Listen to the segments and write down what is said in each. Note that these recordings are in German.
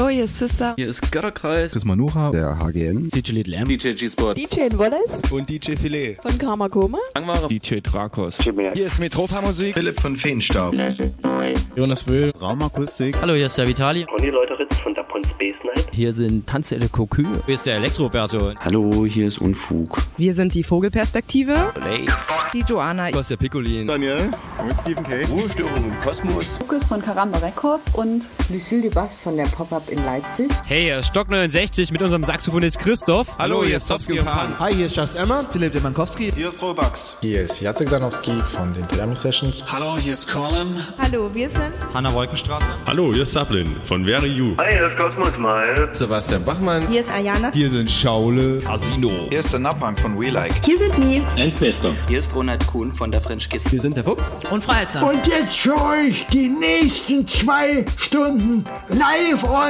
Hallo, hier ist Sister. Hier ist Götterkreis. Chris Manucha. Der HGN. DJ Little M. DJ G-Sport. DJ Wallace. Und DJ Filet. Von Karma Koma. Angmare. DJ Drakos. Hier ist Metropa Musik. Philipp von Feenstaub. Jonas Wöhl. Raumakustik. Hallo, hier ist der Vitali. Conny Leuteritz von der Pon Space Night. Hier sind Tanzelle Cocu. Hier ist der Elektroberto. Hallo, hier ist Unfug. Wir sind die Vogelperspektive. Play. Die Joanna. Was der Piccolin. Daniel. Und Stephen K. Ruhestörung im Kosmos. Lukas von Karamba Records und Lucille Dubas von der Pop-Up in Leipzig. Hey, hier ist Stock 69 mit unserem Saxophonist Christoph. Hallo, hier ist Topski und Pan. Hi, hier ist Just Emma. Philipp Demankowski. Hier ist Robax. Hier ist Jacek Danowski von den Thermi Sessions. Hallo, hier ist Colin. Hallo, wir sind Hanna Wolkenstraße. Hallo, hier ist Sablin von Very You. Hi, hier ist Cosmos Mal. Sebastian Bachmann. Hier ist Ayana. Hier sind Schaule. Casino. Hier ist der Napang von We Like. hier sind die Endfester. Hier ist Ronald Kuhn von der French Kiss. Wir sind der Fuchs. Und Freizer. Und jetzt für euch die nächsten zwei Stunden live on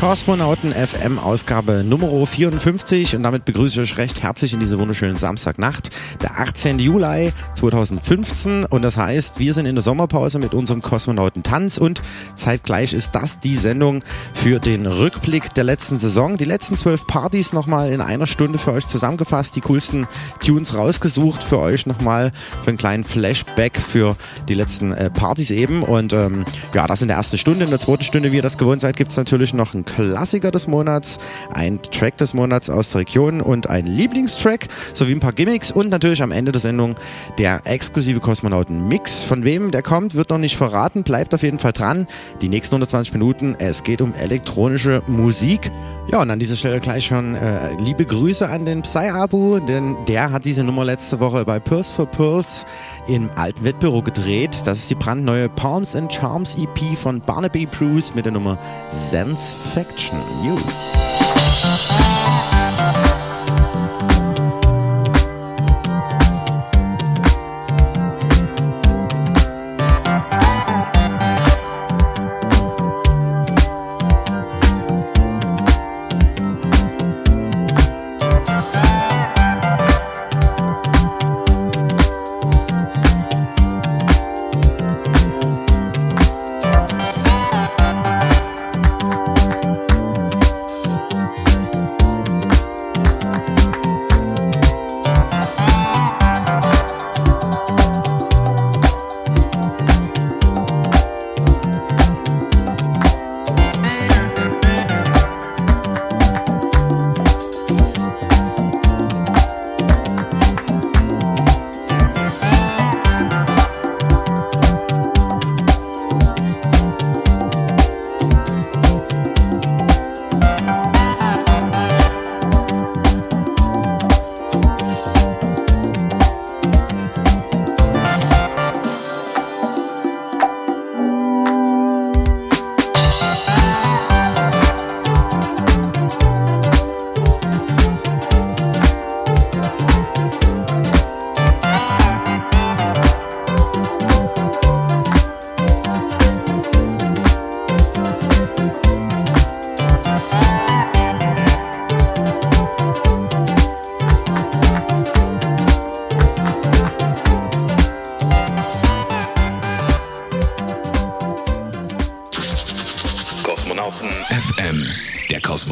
Kosmonauten FM Ausgabe Nummer 54 und damit begrüße ich euch recht herzlich in diese wunderschönen Samstagnacht, der 18. Juli 2015 und das heißt, wir sind in der Sommerpause mit unserem Kosmonautentanz und zeitgleich ist das die Sendung für den Rückblick der letzten Saison. Die letzten zwölf Partys nochmal in einer Stunde für euch zusammengefasst, die coolsten Tunes rausgesucht für euch nochmal für einen kleinen Flashback für die letzten äh, Partys eben und ähm, ja, das in der ersten Stunde. In der zweiten Stunde, wie ihr das gewohnt seid, gibt es natürlich noch einen Klassiker des Monats, ein Track des Monats aus der Region und ein Lieblingstrack sowie ein paar Gimmicks und natürlich am Ende der Sendung der exklusive Kosmonauten-Mix. Von wem der kommt, wird noch nicht verraten, bleibt auf jeden Fall dran. Die nächsten 120 Minuten, es geht um elektronische Musik. Ja, und an dieser Stelle gleich schon äh, liebe Grüße an den Psy-Abu, denn der hat diese Nummer letzte Woche bei Purse for Pearls im alten Wettbüro gedreht. Das ist die brandneue Palms and Charms EP von Barnaby Bruce mit der Nummer Sense Faction News.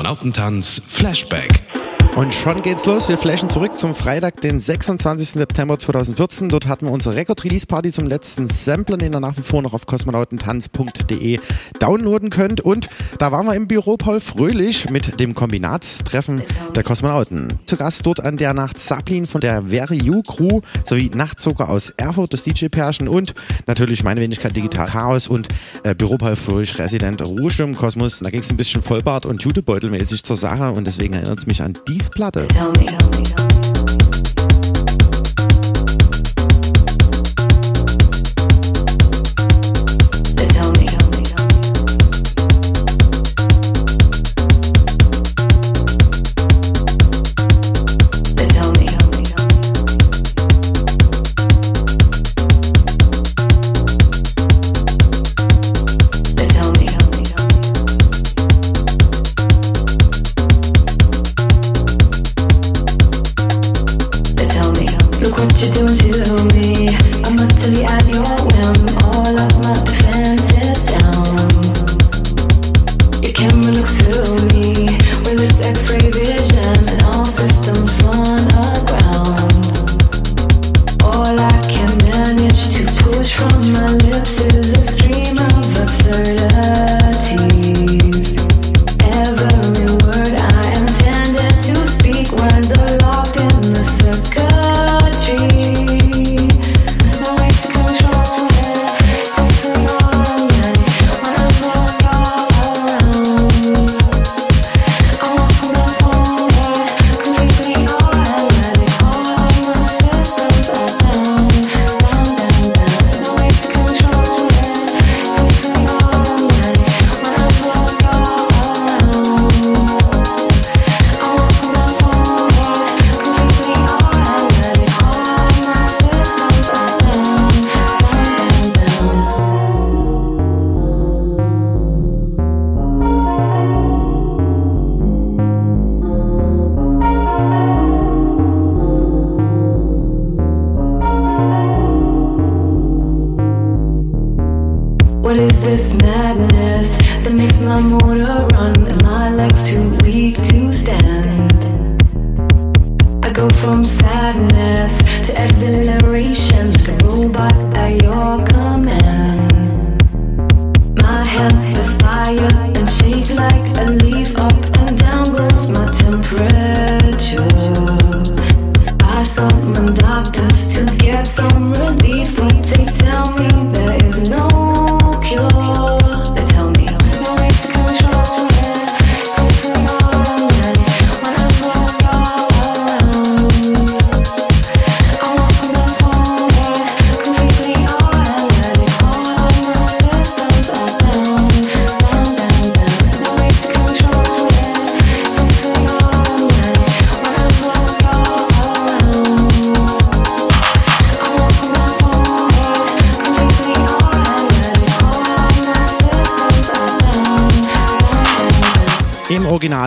Der Kosmonautentanz Flashback. Und schon geht's los. Wir flashen zurück zum Freitag, den 26. September 2014. Dort hatten wir unsere Record-Release-Party zum letzten Sampler, den ihr nach wie vor noch auf kosmonautentanz.de downloaden könnt. Und da waren wir im Büro Paul Fröhlich mit dem Kombinatstreffen der Kosmonauten. Zu Gast dort an der Nacht Sablin von der Very You Crew sowie Nachtzucker aus Erfurt, das DJ-Pärchen und natürlich meine Wenigkeit Digital Chaos und äh, Büro Paul Fröhlich, Resident Ruhesturm Kosmos. Da ging's ein bisschen Vollbart und Jutebeutelmäßig zur Sache und deswegen erinnert es mich an diese Platte. Tell me, tell me.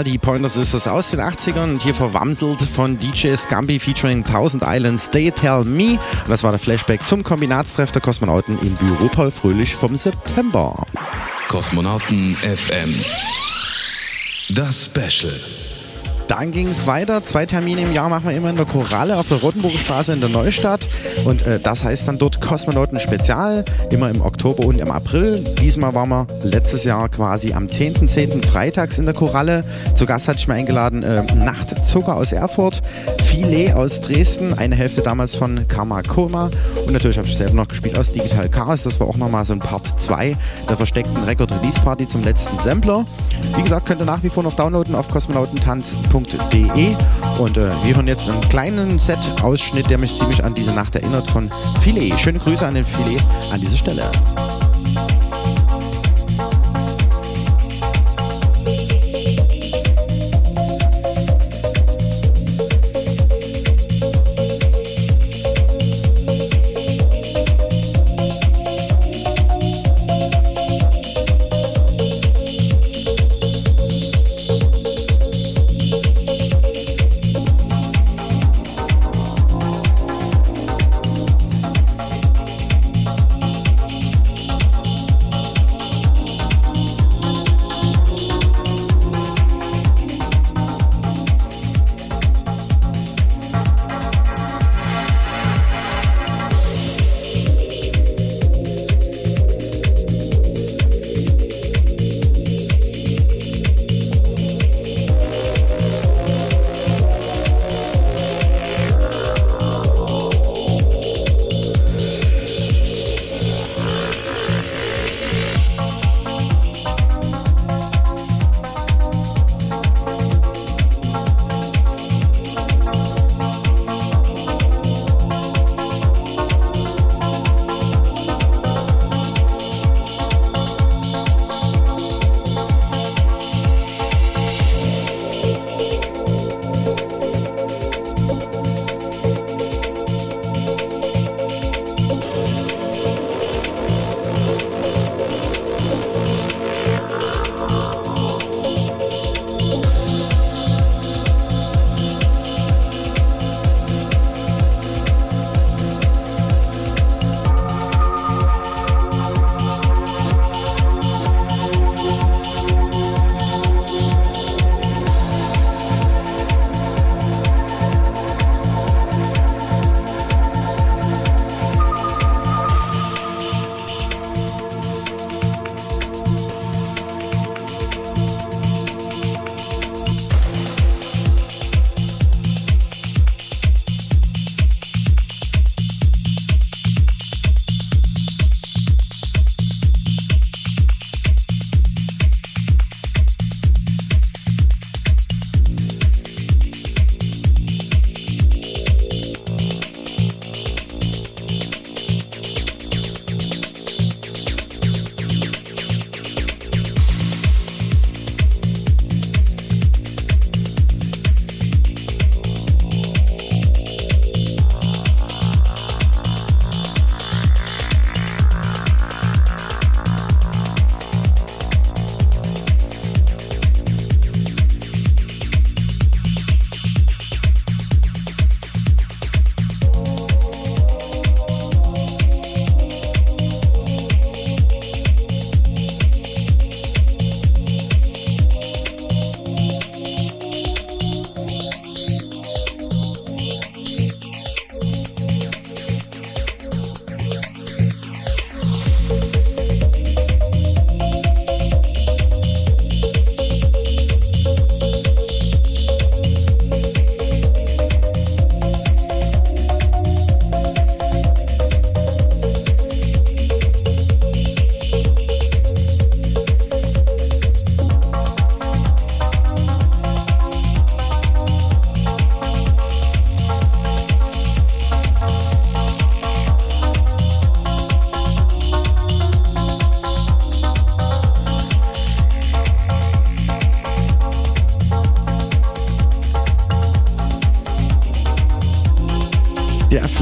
Die Pointer Sisters aus den 80ern und hier verwamselt von DJ Scampi featuring 1000 Islands They Tell Me. Und das war der Flashback zum Kombinatstreff der Kosmonauten im Büro Paul Fröhlich vom September. Kosmonauten FM. Das Special. Dann ging es weiter. Zwei Termine im Jahr machen wir immer in der Koralle auf der Rottenburger Straße in der Neustadt. Und äh, das heißt dann dort Kosmonauten Spezial, immer im Oktober und im April. Diesmal waren wir letztes Jahr quasi am 10.10. freitags in der Koralle. Zu Gast hatte ich mir eingeladen äh, Nachtzucker aus Erfurt, Filet aus Dresden, eine Hälfte damals von Karma Koma und natürlich habe ich selber noch gespielt aus Digital Chaos. Das war auch nochmal so ein Part 2 der versteckten Record Release Party zum letzten Sampler. Wie gesagt, könnt ihr nach wie vor noch downloaden auf kosmonautentanz.de und äh, wir hören jetzt einen kleinen Set-Ausschnitt, der mich ziemlich an diese Nacht erinnert von Filet. Schöne Grüße an den Filet an dieser Stelle.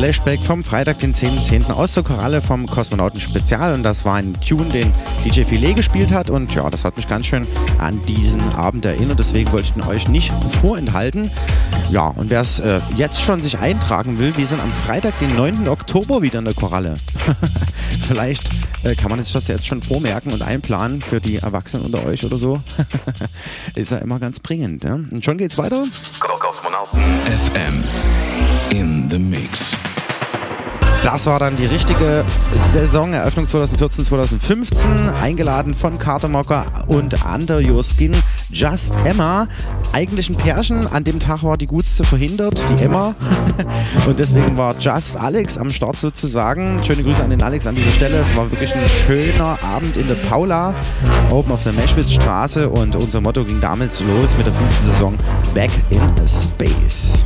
Flashback vom Freitag, den 10.10. .10. aus der Koralle vom Kosmonauten Spezial und das war ein Tune, den DJ Filet gespielt hat und ja, das hat mich ganz schön an diesen Abend erinnert, deswegen wollte ich ihn euch nicht vorenthalten. Ja, und wer es äh, jetzt schon sich eintragen will, wir sind am Freitag, den 9. Oktober wieder in der Koralle. Vielleicht äh, kann man sich das jetzt schon vormerken und einplanen für die Erwachsenen unter euch oder so. Ist ja immer ganz bringend. Ja? Und schon geht's weiter. Kosmonauten FM in the Mix. Das war dann die richtige Saisoneröffnung 2014, 2015. Eingeladen von Carter Mocker und Under Your Skin Just Emma. Eigentlich ein Pärchen. An dem Tag war die Gutste verhindert, die Emma. und deswegen war Just Alex am Start sozusagen. Schöne Grüße an den Alex an dieser Stelle. Es war wirklich ein schöner Abend in der Paula, oben auf der Meschwitz-Straße. Und unser Motto ging damit los mit der fünften Saison Back in Space.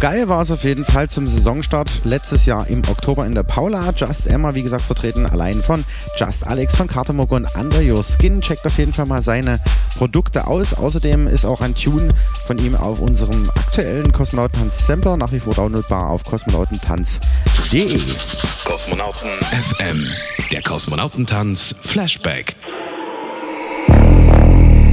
Geil war es auf jeden Fall zum Saisonstart letztes Jahr im Oktober in der Paula. Just Emma, wie gesagt, vertreten allein von Just Alex von Cartermog und Under Your Skin. Checkt auf jeden Fall mal seine Produkte aus. Außerdem ist auch ein Tune von ihm auf unserem aktuellen Kosmonautentanz Sampler nach wie vor downloadbar auf kosmonautentanz.de. Kosmonauten FM, der Kosmonautentanz Flashback.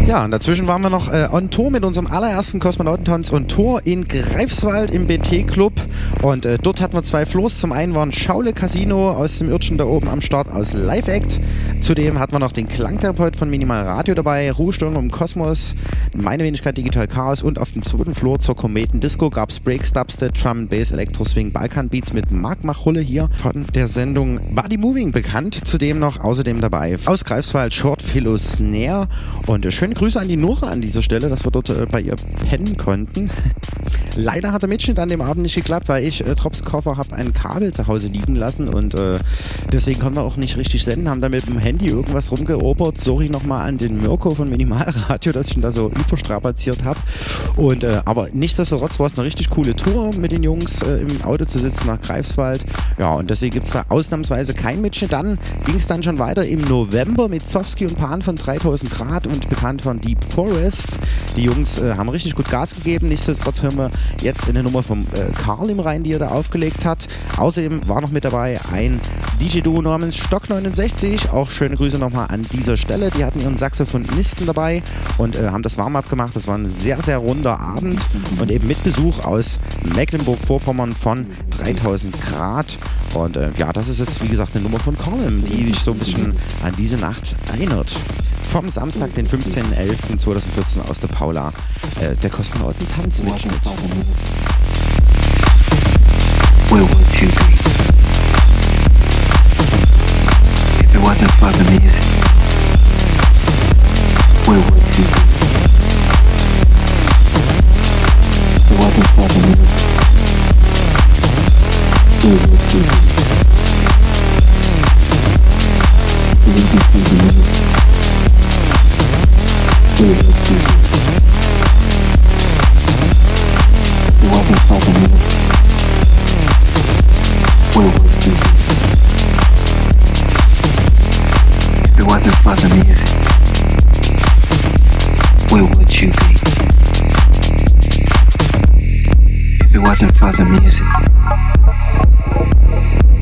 Ja, und dazwischen waren wir noch äh, on Tour mit unserem allerersten Kosmonautentanz on Tour in Greifswald im BT-Club. Und äh, dort hatten wir zwei Floors. Zum einen waren Schaule Casino aus dem Irrtschen da oben am Start aus Live Act. Zudem hatten wir noch den Klangtherapeut von Minimal Radio dabei, Ruhestörung im Kosmos, meine Wenigkeit Digital Chaos und auf dem zweiten Floor zur Kometen Disco gab es Break, Dubstep, Drum, Bass, Electro Swing, Balkan Beats mit Marc Machulle hier von der Sendung Body Moving bekannt. Zudem noch außerdem dabei aus Greifswald Short Philo Snare und schöne Grüße an die Nora an dieser Stelle, dass wir dort äh, bei ihr pennen konnten. Leider hat der Mitschnitt an dem Abend nicht geklappt, weil ich äh, Trops Koffer habe ein Kabel zu Hause liegen lassen und äh, deswegen konnten wir auch nicht richtig senden, haben da mit dem Handy irgendwas rumgeobert. Sorry nochmal an den Mirko von Minimalradio, dass ich ihn da so überstrapaziert habe. Und äh, aber nichtsdestotrotz war es eine richtig coole Tour mit den Jungs äh, im Auto zu sitzen nach Greifswald. Ja, und deswegen gibt es da ausnahmsweise kein Mitschnitt. Dann ging es dann schon weiter im November mit Zowski und Pan von 3000 Grad und bekannt von Deep Forest. Die Jungs äh, haben richtig gut Gas gegeben. Nichtsdestotrotz hören wir jetzt eine Nummer vom äh, Karl im Rhein, die er da aufgelegt hat. Außerdem war noch mit dabei ein DJ-Duo namens Stock 69. Auch schöne Grüße nochmal an dieser Stelle. Die hatten ihren Saxophonisten dabei und äh, haben das Warm-up gemacht. Das war ein sehr, sehr runder Abend und eben mit Besuch aus Mecklenburg-Vorpommern von 3000 Grad. Und äh, ja, das ist jetzt wie gesagt eine Nummer von Colin, die dich so ein bisschen an diese Nacht erinnert. Vom Samstag, den 15.11.2014 aus der Paula, äh, der Kosmonauten-Tanzmitschnitt. You the music? Where would you be if for the music? Where would you for the music? Where would you? The music, where would you be? If it wasn't for the music,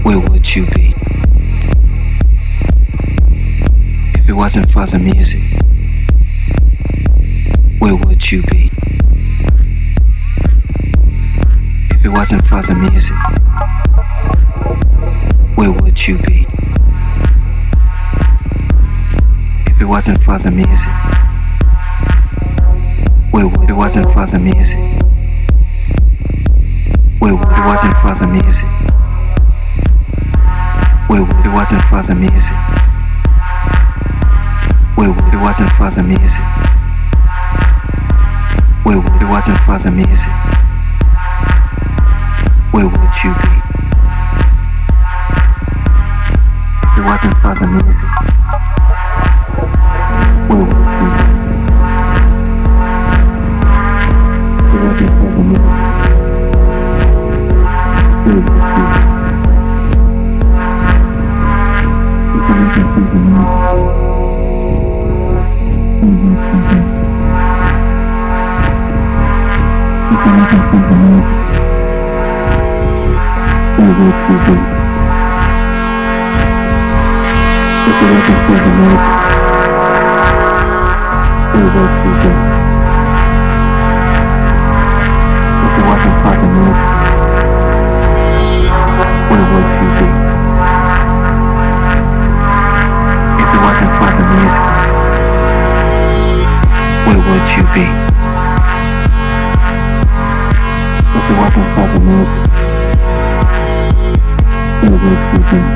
where would you be? If it wasn't for the music, where would you be? If it wasn't for the music, where would you be? Wasn't for the music, would it wasn't for the music? Where would it wasn't for the music? Where would it wasn't for the music? Where would it wasn't for the music? Where would it wasn't for the music? Where would you be? It wasn't for the music, Mm-hmm.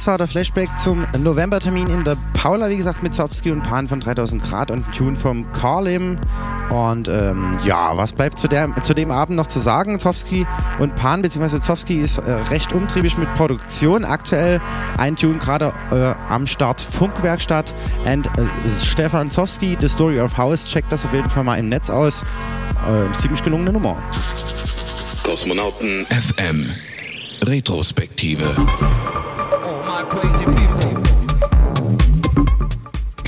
Das war der Flashback zum Novembertermin in der Paula, wie gesagt, mit Zowski und Pan von 3000 Grad und Tune vom Carlim. Und ähm, ja, was bleibt zu, der, zu dem Abend noch zu sagen? Zowski und Pan, beziehungsweise Zowski ist äh, recht umtriebig mit Produktion. Aktuell ein Tune gerade äh, am Start Funkwerkstatt. Und äh, Stefan Zowski, The Story of House, checkt das auf jeden Fall mal im Netz aus. Äh, ziemlich gelungene Nummer. Kosmonauten FM Retrospektive. crazy people.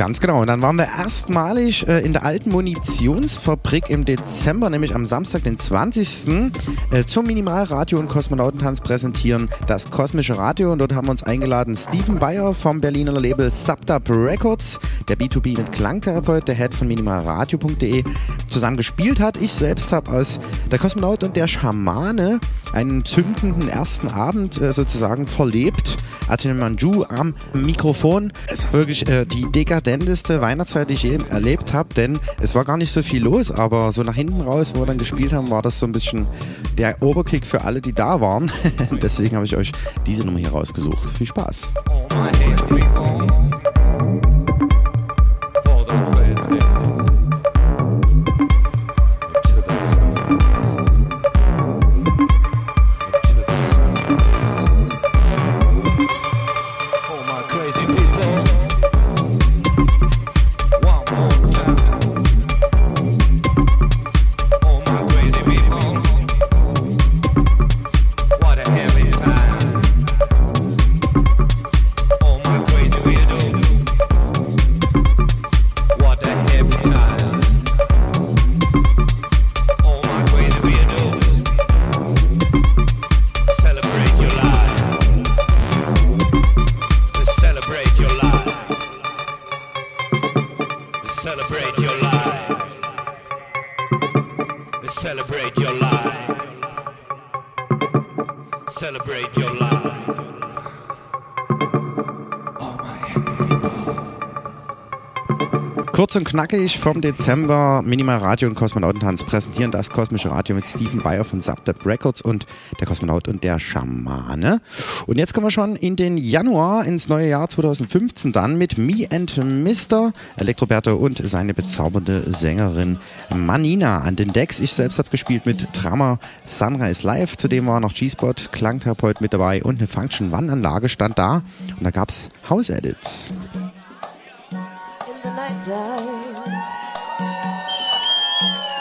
Ganz genau. Und dann waren wir erstmalig äh, in der alten Munitionsfabrik im Dezember, nämlich am Samstag, den 20. Äh, zum Minimalradio und Kosmonautentanz präsentieren das kosmische Radio. Und dort haben wir uns eingeladen Steven Bayer vom Berliner Label Subdub Records, der B2B mit Klangtherapeut, der Head von minimalradio.de, zusammen gespielt hat. Ich selbst habe als der Kosmonaut und der Schamane einen zündenden ersten Abend äh, sozusagen verlebt. Atin Manju am Mikrofon. Es war wirklich äh, die dekadenteste Weihnachtszeit, die ich je erlebt habe, denn es war gar nicht so viel los, aber so nach hinten raus, wo wir dann gespielt haben, war das so ein bisschen der Oberkick für alle, die da waren. Deswegen habe ich euch diese Nummer hier rausgesucht. Viel Spaß. Kurz und knackig vom Dezember Minimal Radio und Kosmonautentanz präsentieren das kosmische Radio mit Stephen Bayer von Subdub Records und der Kosmonaut und der Schamane. Und jetzt kommen wir schon in den Januar ins neue Jahr 2015 dann mit Me and Mr. Elektroberto und seine bezaubernde Sängerin Manina an den Decks. Ich selbst habe gespielt mit Drama Sunrise Live. Zudem war noch G-Spot, Klangtherapeut mit dabei und eine Function One-Anlage stand da. Und da gab es House Edits. Time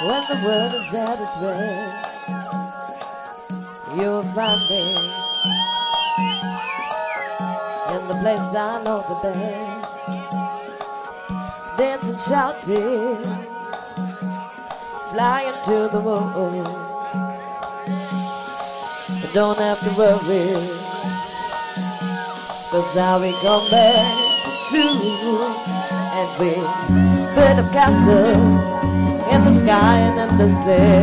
when the world is at its rest. You'll find me in the place I know the best, dancing, shouting, flying to the moon. But don't have to worry, cause I'll be come back soon and we build up castles in the sky and in the sea.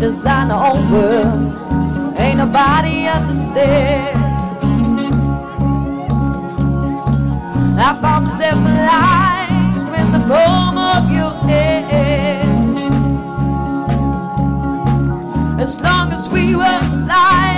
Design our own world, ain't nobody understand. I found myself alive in the palm of your hand. As long as we were alive,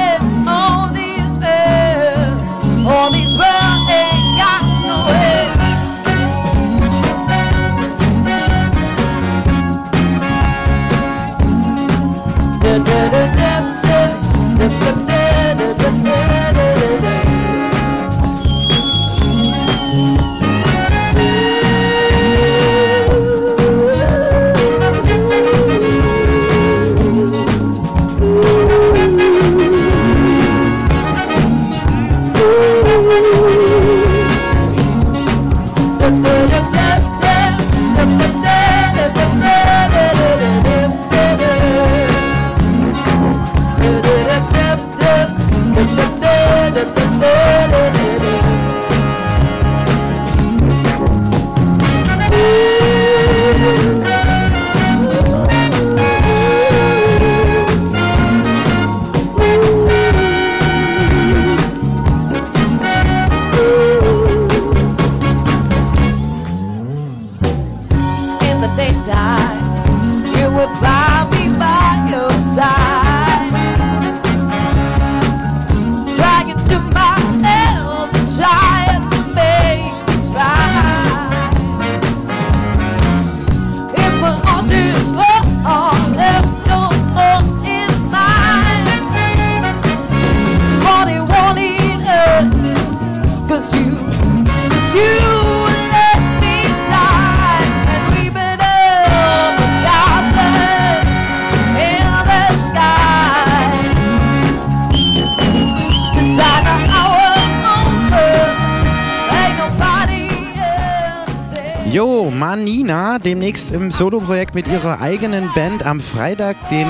Soloprojekt mit ihrer eigenen Band am Freitag, dem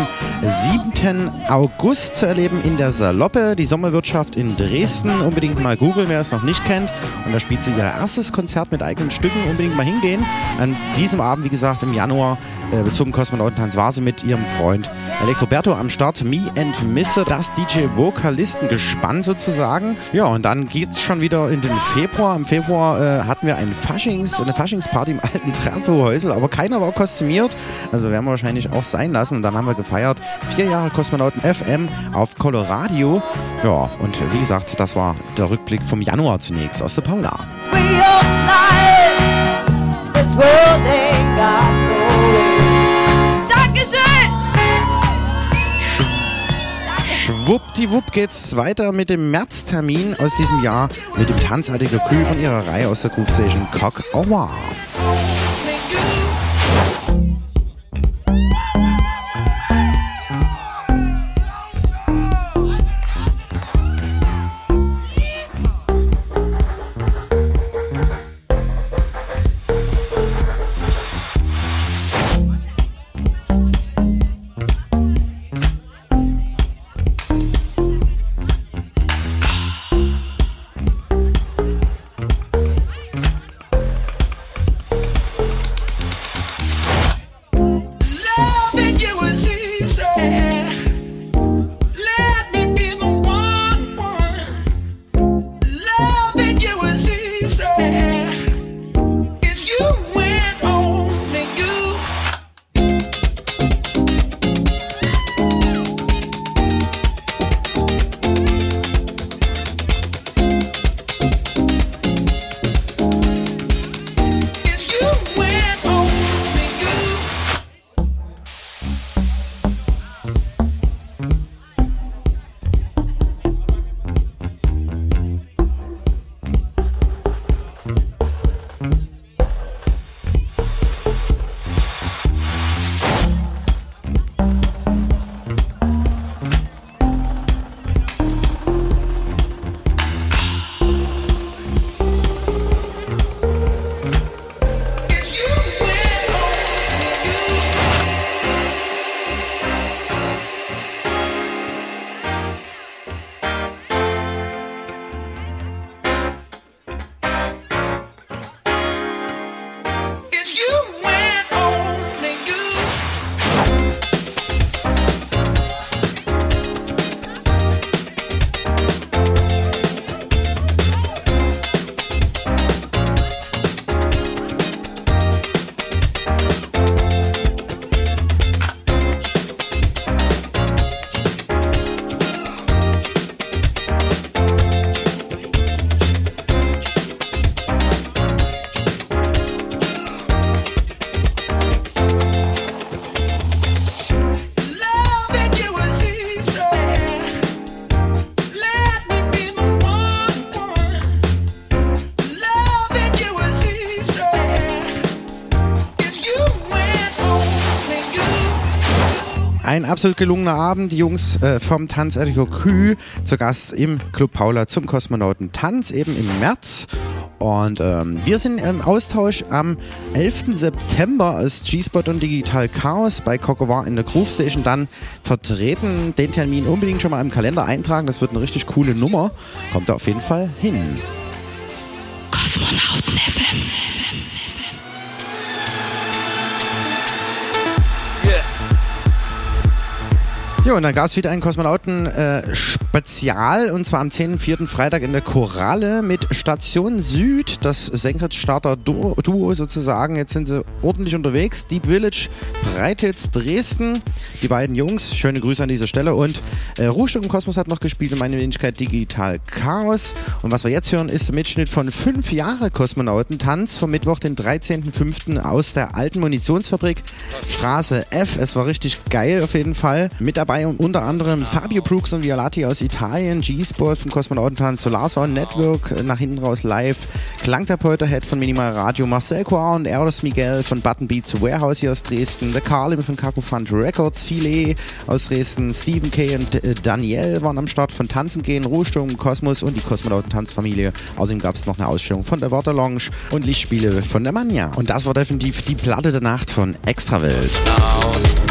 7. August zu erleben in der Saloppe, die Sommerwirtschaft in Dresden. Unbedingt mal googeln, wer es noch nicht kennt. Und da spielt sie ihr erstes Konzert mit eigenen Stücken. Unbedingt mal hingehen. An diesem Abend, wie gesagt, im Januar äh, zum Kosmonautentanz war sie mit ihrem Freund Electroberto am Start. Me and Mr. Das DJ-Vokalistengespann sozusagen. Ja, und dann geht's schon wieder in den Februar. Im Februar äh, hatten wir ein Faschings, eine Faschingsparty im alten Trafohäusel, aber keiner war kostümiert. Also werden wir wahrscheinlich auch sein lassen. Und dann haben wir gefeiert. Vier Jahre Kosmonauten FM auf Coloradio. Ja, und wie gesagt, das war der Rückblick vom Januar zunächst aus der Paula. This world ain't got Schwuppdiwupp geht's weiter mit dem Märztermin aus diesem Jahr mit dem tanzartigen Kühl von ihrer Reihe aus der Groove Station Cock Awa. Absolut gelungener Abend. Die Jungs äh, vom Tanz Echo Kü zu Gast im Club Paula zum Kosmonauten Tanz eben im März. Und ähm, wir sind im Austausch am 11. September als G-Spot und Digital Chaos bei Kokowar in der Groove Station dann vertreten. Den Termin unbedingt schon mal im Kalender eintragen. Das wird eine richtig coole Nummer. Kommt da auf jeden Fall hin. Kosmonauten FM. Ja, und dann gab es wieder ein Kosmonauten-Spezial und zwar am 10.4. Freitag in der Koralle mit Station Süd, das Senkrechtstarter-Duo sozusagen. Jetzt sind sie ordentlich unterwegs. Deep Village, Breititz, Dresden. Die beiden Jungs, schöne Grüße an dieser Stelle. Und äh, Ruhestück im Kosmos hat noch gespielt und meine Wenigkeit Digital Chaos. Und was wir jetzt hören, ist der Mitschnitt von fünf Jahre Kosmonautentanz vom Mittwoch, den 13.05. aus der alten Munitionsfabrik Straße F. Es war richtig geil auf jeden Fall. Mit dabei dabei und unter anderem Fabio Brooks und Violati aus Italien, G-Sport vom Kosmonautentanz, Solar Sound Network, äh, nach hinten raus live, Klangtherapeuter-Head von Minimal Radio, Marcel Coa und Eros Miguel von Button Beats Warehouse hier aus Dresden, The Carlim von Fund Records, Filet aus Dresden, Stephen K. und äh, Daniel waren am Start von Tanzen gehen, Ruhesturm, Kosmos und die Kosmonauten-Tanzfamilie. Außerdem gab es noch eine Ausstellung von der Water Lounge und Lichtspiele von der Manja. Und das war definitiv die Platte der Nacht von Extrawelt. Cosmonaut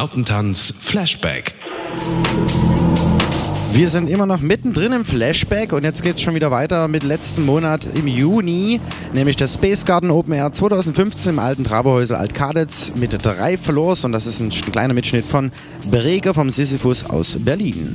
Der Kosmonautentanz Flashback. Wir sind immer noch mittendrin im Flashback und jetzt geht es schon wieder weiter mit letzten Monat im Juni, nämlich der Space Garden Open Air 2015 im alten Traberhäusel Altkaditz mit drei Floors und das ist ein kleiner Mitschnitt von Breger vom Sisyphus aus Berlin.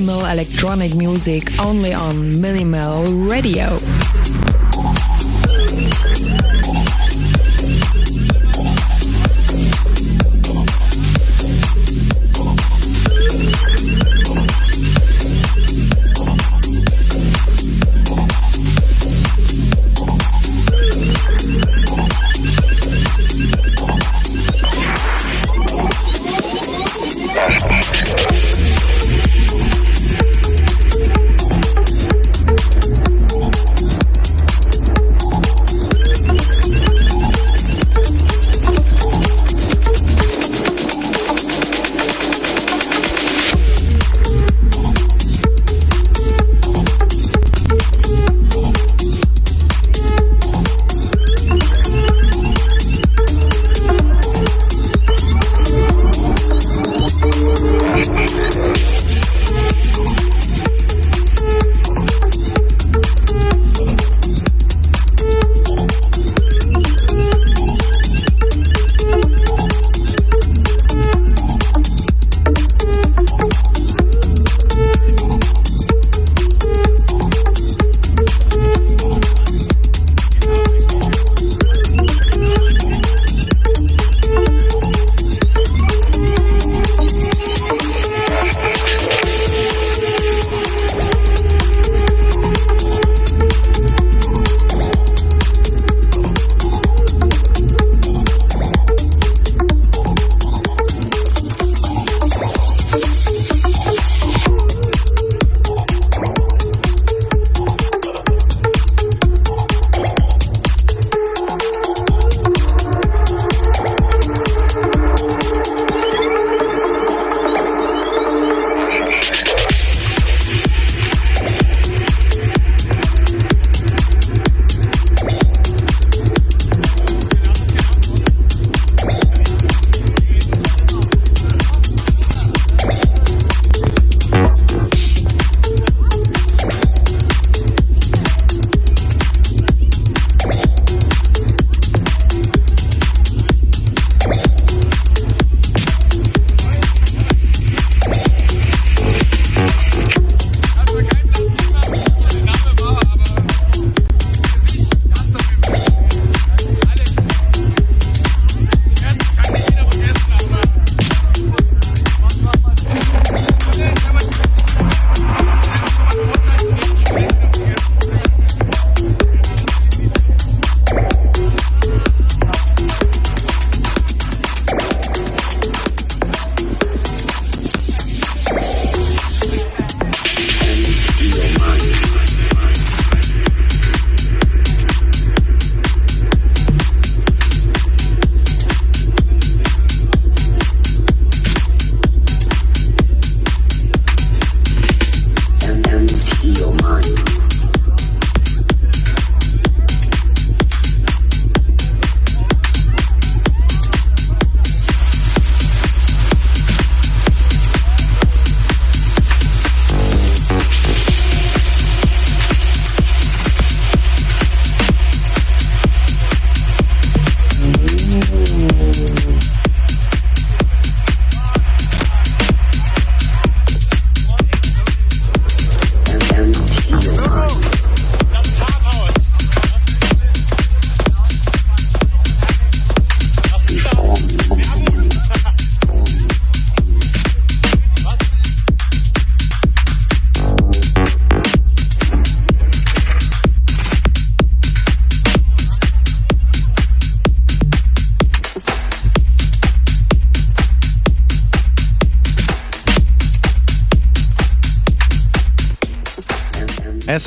Minimal electronic music only on Minimal Radio.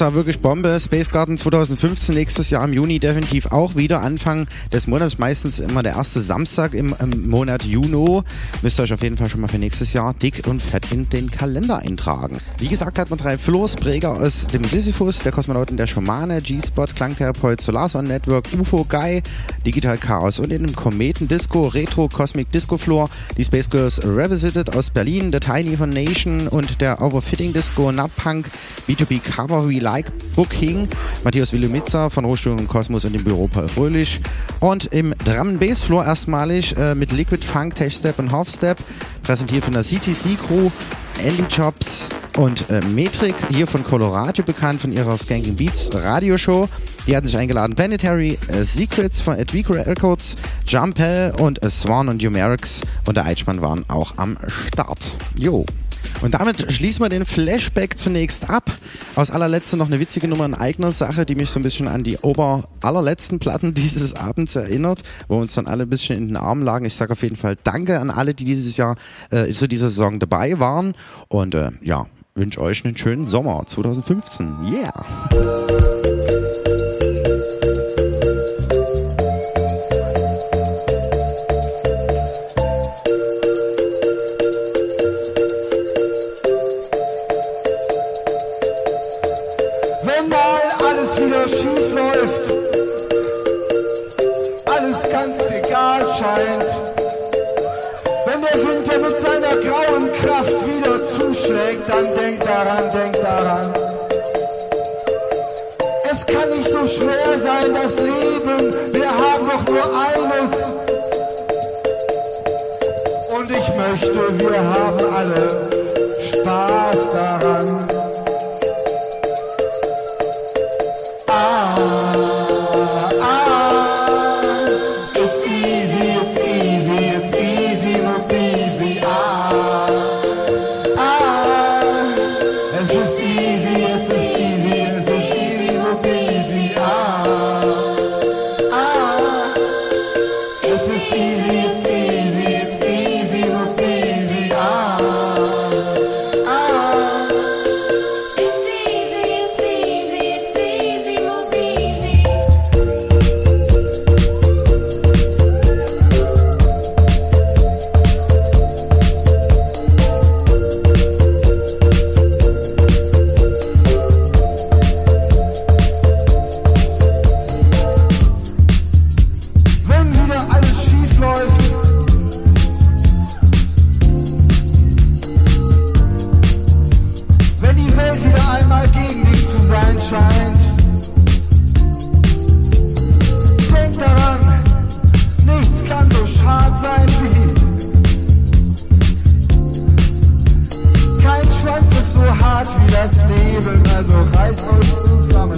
War wirklich Bombe. Space Garden 2015, nächstes Jahr im Juni definitiv auch wieder. Anfang des Monats, meistens immer der erste Samstag im, im Monat Juni. Müsst ihr euch auf jeden Fall schon mal für nächstes Jahr dick und fett in den Kalender eintragen. Wie gesagt, hat man drei Floors, Präger aus dem Sisyphus, der Kosmonauten der Schamane, G-Spot, Klangtherapeut, Solarson Network, UFO Guy, Digital Chaos und in dem Kometen Disco, Retro Cosmic Disco Floor, die Space Girls Revisited aus Berlin, The Tiny von Nation und der Overfitting Disco, Napunk, B2B Cavalry Like Booking, Matthias Willimitzer von Rohstörung und Kosmos und dem Büro Paul Fröhlich. Und im Drum Bass Floor erstmalig äh, mit Liquid Funk, Tech Step und Half Step, präsentiert von der CTC Crew, Andy Jobs und äh, Metrik, hier von Colorado bekannt, von ihrer Skanking Beats Radioshow. Die hatten sich eingeladen Planetary, äh, Secrets von Edwico Records, Jumpel und äh, Swan und Numerics und der Eichmann waren auch am Start. Jo. Und damit schließen wir den Flashback zunächst ab. Aus allerletzter noch eine witzige Nummer in eigener Sache, die mich so ein bisschen an die ober allerletzten Platten dieses Abends erinnert, wo uns dann alle ein bisschen in den Armen lagen. Ich sage auf jeden Fall Danke an alle, die dieses Jahr äh, zu dieser Saison dabei waren. Und äh, ja, wünsche euch einen schönen Sommer 2015. Yeah! Daran, denk daran. Es kann nicht so schwer sein, das Leben, wir haben doch nur eines. Und ich möchte, wir haben alle Spaß daran. Wie das Leben, also reißt euch zusammen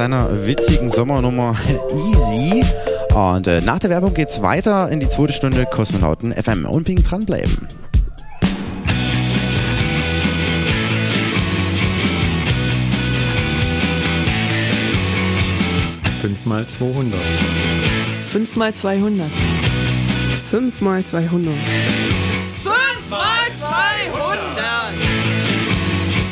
seiner witzigen Sommernummer Easy. Und äh, nach der Werbung geht's weiter in die zweite Stunde Kosmonauten FM. Unbedingt dranbleiben. Fünfmal 200. 5 mal 200. 5 mal 200.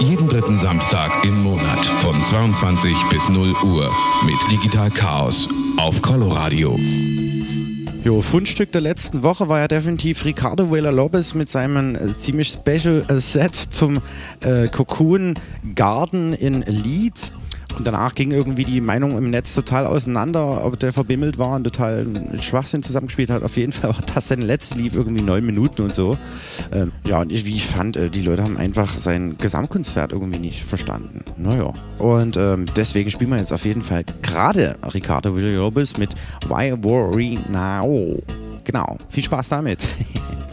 Jeden dritten Samstag im Monat von 22 bis 0 Uhr mit Digital Chaos auf Coloradio. Jo, Fundstück der letzten Woche war ja definitiv Ricardo Vela Lopez mit seinem äh, ziemlich special äh, Set zum äh, Cocoon Garden in Leeds. Und danach ging irgendwie die Meinung im Netz total auseinander, ob der verbimmelt war und total Schwachsinn zusammengespielt hat. Auf jeden Fall war das sein letzte lief irgendwie neun Minuten und so. Ähm, ja, und ich, wie ich fand, äh, die Leute haben einfach sein Gesamtkunstwert irgendwie nicht verstanden. Naja. Und ähm, deswegen spielen wir jetzt auf jeden Fall gerade Ricardo Villalobos mit Why Worry Now. Genau. Viel Spaß damit.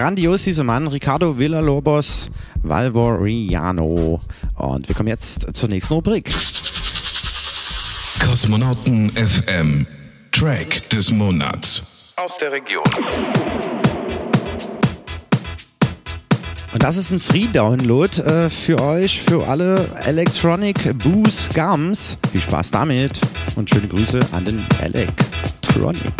Grandios, dieser Mann, Ricardo Villalobos Valvoriano. Und wir kommen jetzt zur nächsten Rubrik. Kosmonauten FM. Track des Monats. Aus der Region. Und das ist ein Free-Download äh, für euch, für alle Electronic Booze Gums. Viel Spaß damit und schöne Grüße an den Electronic.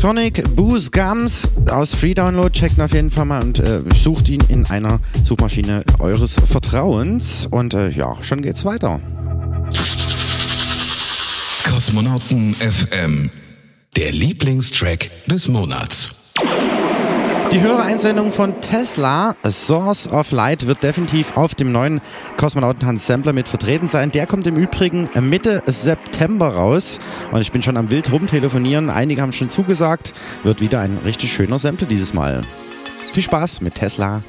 Electronic Booze Gums aus Free Download. Checkt ihn auf jeden Fall mal und äh, sucht ihn in einer Suchmaschine eures Vertrauens. Und äh, ja, schon geht's weiter. Kosmonauten FM. Der Lieblingstrack des Monats. Die Hörereinsendung von Tesla, Source of Light, wird definitiv auf dem neuen Kosmonautentanz Sampler mit vertreten sein. Der kommt im Übrigen Mitte September raus und ich bin schon am wild rumtelefonieren. Einige haben schon zugesagt. Wird wieder ein richtig schöner Sampler dieses Mal. Viel Spaß mit Tesla.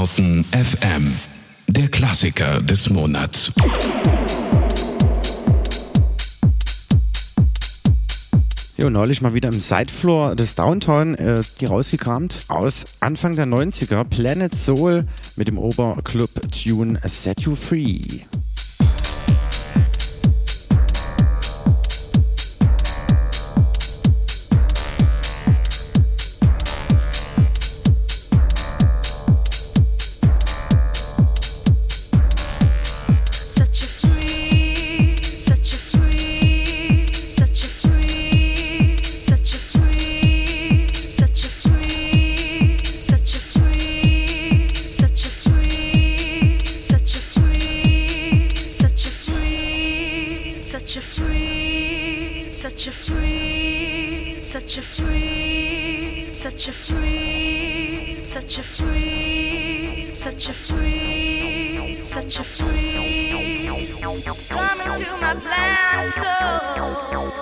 Astronauten FM, der Klassiker des Monats. Ja, neulich mal wieder im Sidefloor des Downtown äh, die rausgekramt. Aus Anfang der 90er, Planet Soul mit dem Oberclub-Tune Set You Free. such a free, such a free, such a free, such a free. Coming to my plan, so.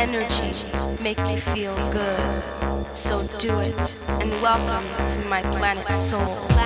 energy make me feel good. So do it and welcome to my planet soul.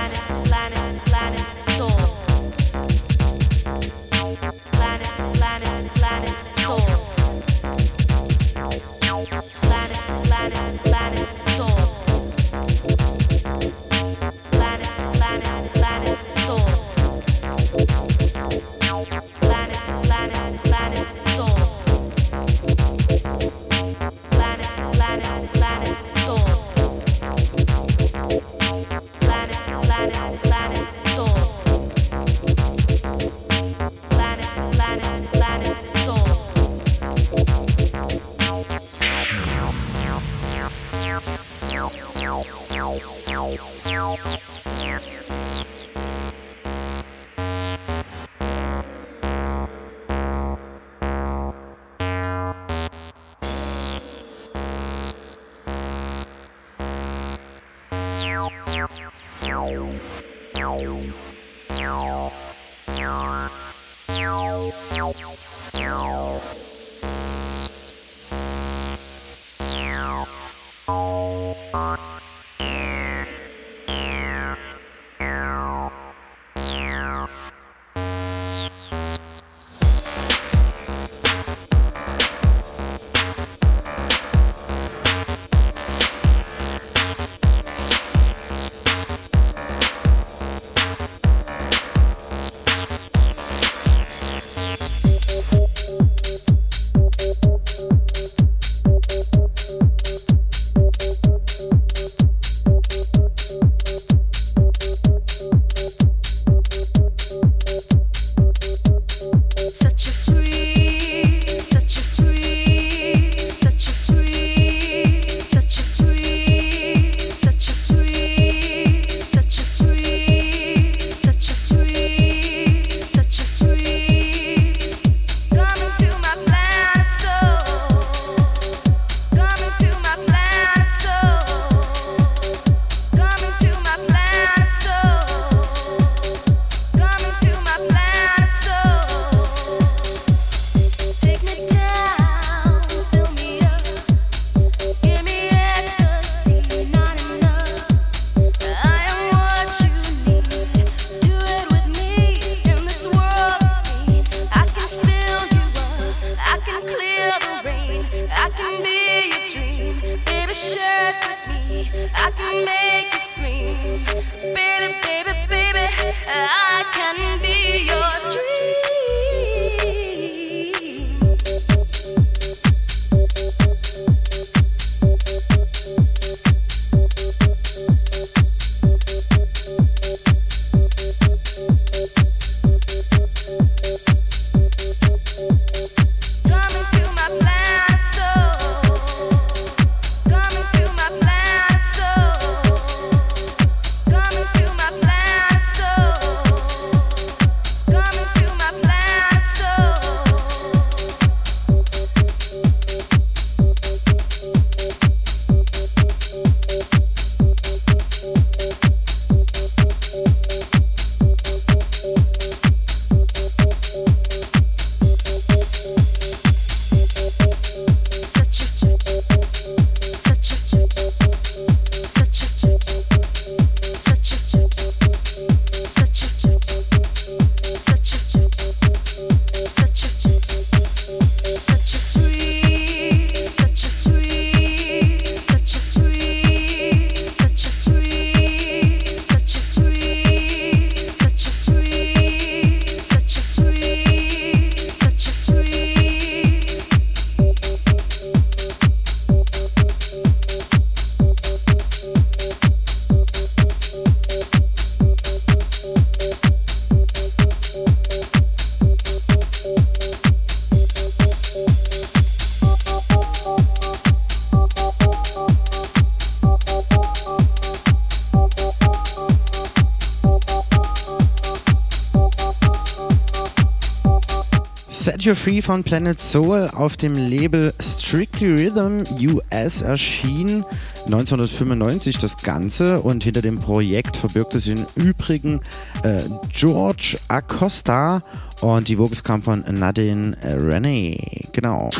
Free von Planet Soul auf dem Label Strictly Rhythm US erschien 1995 das Ganze und hinter dem Projekt verbirgte sich im Übrigen äh, George Acosta und die Vocals kam von Nadine Rennie. Genau.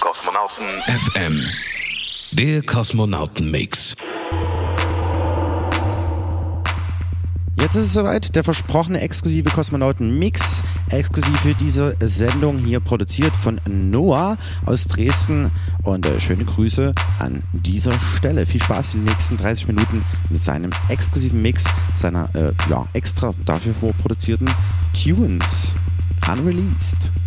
Kosmonauten FM. Der Kosmonauten-Mix. Jetzt ist es soweit, der versprochene exklusive Kosmonauten-Mix, exklusiv für diese Sendung hier produziert von Noah aus Dresden. Und äh, schöne Grüße an dieser Stelle. Viel Spaß in den nächsten 30 Minuten mit seinem exklusiven Mix, seiner äh, ja, extra dafür vorproduzierten Tunes. Unreleased.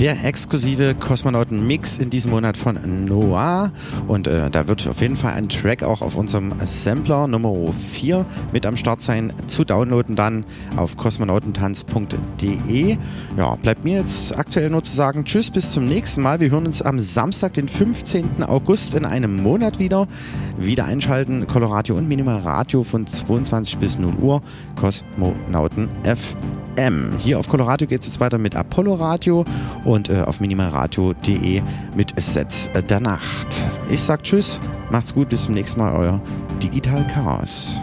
Der exklusive Kosmonauten-Mix in diesem Monat von Noah. Und äh, da wird auf jeden Fall ein Track auch auf unserem Sampler Nummer 4 mit am Start sein. Zu downloaden dann auf kosmonautentanz.de. Ja, bleibt mir jetzt aktuell nur zu sagen, tschüss, bis zum nächsten Mal. Wir hören uns am Samstag, den 15. August in einem Monat wieder. Wieder einschalten, Coloradio und Minimal Radio von 22 bis 0 Uhr. Kosmonauten FM. Hier auf Coloradio geht es jetzt weiter mit Apollo Radio und äh, auf minimalradio.de mit Sets der Nacht. Ich sag Tschüss, macht's gut, bis zum nächsten Mal, euer Digital Chaos.